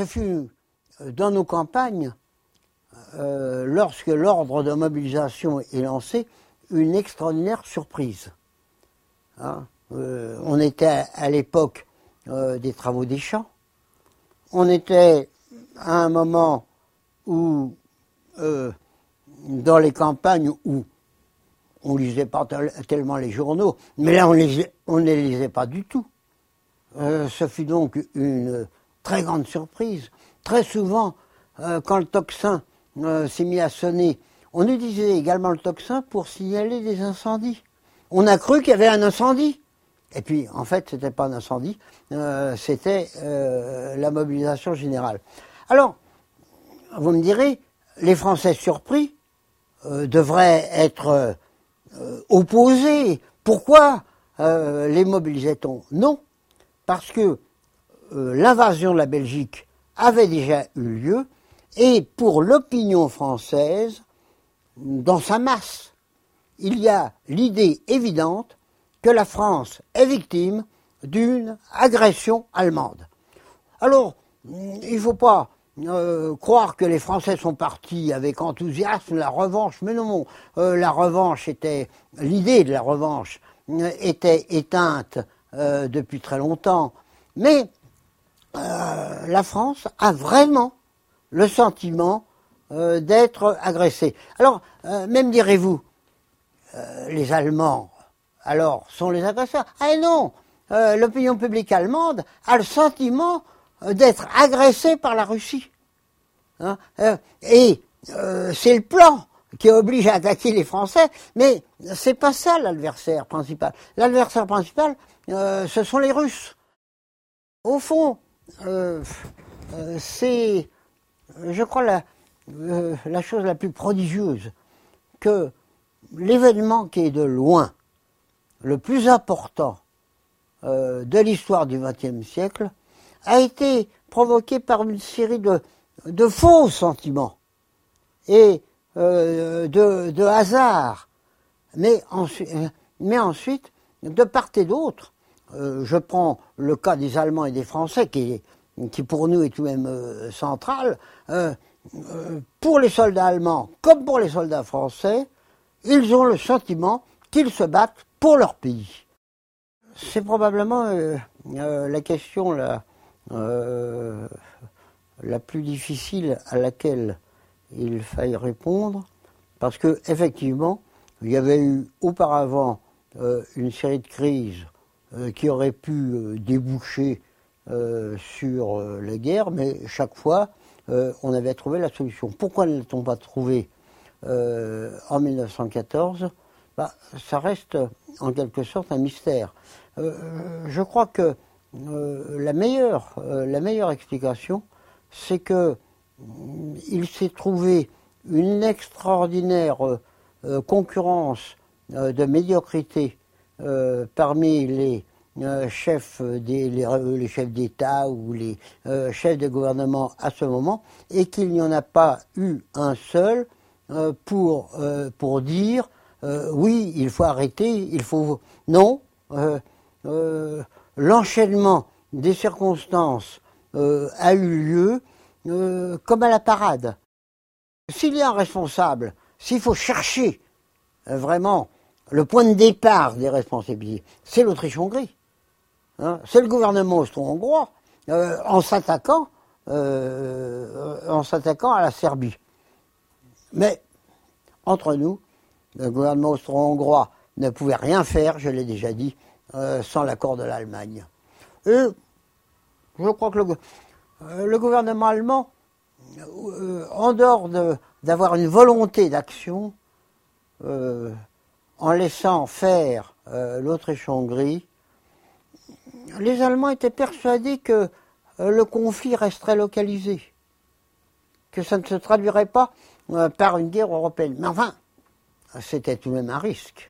ce fut dans nos campagnes, lorsque l'ordre de mobilisation est lancé, une extraordinaire surprise. Hein, on était à, l'époque des travaux des champs. On était à un moment où, dans les campagnes où on lisait pas tellement les journaux, mais là on, ne les lisait pas du tout. Euh, ce fut donc une très grande surprise. Très souvent, euh, quand le tocsin euh, s'est mis à sonner, on utilisait également le tocsin pour signaler des incendies. On a cru qu'il y avait un incendie. Et puis, en fait, ce n'était pas un incendie, c'était la mobilisation générale. Alors, vous me direz, les Français surpris devraient être euh, opposés. Pourquoi euh, les mobilisait-on Non, parce que euh, l'invasion de la Belgique avait déjà eu lieu et pour l'opinion française, dans sa masse, il y a l'idée évidente que la France est victime d'une agression allemande. Alors, il ne faut pas euh, croire que les Français sont partis avec enthousiasme la revanche, mais non, euh, la revanche était, l'idée de la revanche était éteinte depuis très longtemps. Mais la France a vraiment le sentiment d'être agressée. Alors, même direz-vous, les Allemands, alors, sont les agresseurs? Ah non L'opinion publique allemande a le sentiment d'être agressée par la Russie. Hein, euh, et euh, c'est le plan qui oblige à attaquer les Français, mais c'est pas ça l'adversaire principal. L'adversaire principal, euh, ce sont les Russes. Au fond, c'est, je crois, la, la chose la plus prodigieuse que l'événement qui est de loin le plus important de l'histoire du XXe siècle a été provoqué par une série de, faux sentiments et euh, de, de, mais ensuite, de part et d'autre, euh, je prends le cas des Allemands et des Français, qui, pour nous est tout de même euh, central, pour les soldats allemands comme pour les soldats français, ils ont le sentiment qu'ils se battent pour leur pays. C'est probablement la question là, la plus difficile à laquelle il faille répondre, parce que effectivement, il y avait eu auparavant euh, une série de crises euh, qui auraient pu euh, déboucher sur la guerre, mais chaque fois, on avait trouvé la solution. Pourquoi ne l'a-t-on pas trouvé en 1914 bah, Ça reste en quelque sorte un mystère. je crois que la meilleure, la meilleure explication, c'est que mm, il s'est trouvé une extraordinaire euh, euh, concurrence euh, de médiocrité parmi les chefs des, les, chefs d'État ou les chefs de gouvernement à ce moment, et qu'il n'y en a pas eu un seul pour, pour dire oui, il faut arrêter, il faut. Non, l'enchaînement des circonstances euh, a eu lieu euh, comme à la parade. S'il y a un responsable, s'il faut chercher euh, vraiment le point de départ des responsabilités, c'est l'Autriche-Hongrie. Hein. c'est le gouvernement austro-hongrois en s'attaquant en s'attaquant à la Serbie. Mais entre nous, le gouvernement austro-hongrois ne pouvait rien faire, je l'ai déjà dit, sans l'accord de l'Allemagne. Et je crois que le, euh, gouvernement allemand, euh, en dehors d'avoir une volonté d'action, euh, en laissant faire l'Autriche-Hongrie, les Allemands étaient persuadés que le conflit resterait localisé, que ça ne se traduirait pas par une guerre européenne. Mais enfin, c'était tout de même un risque.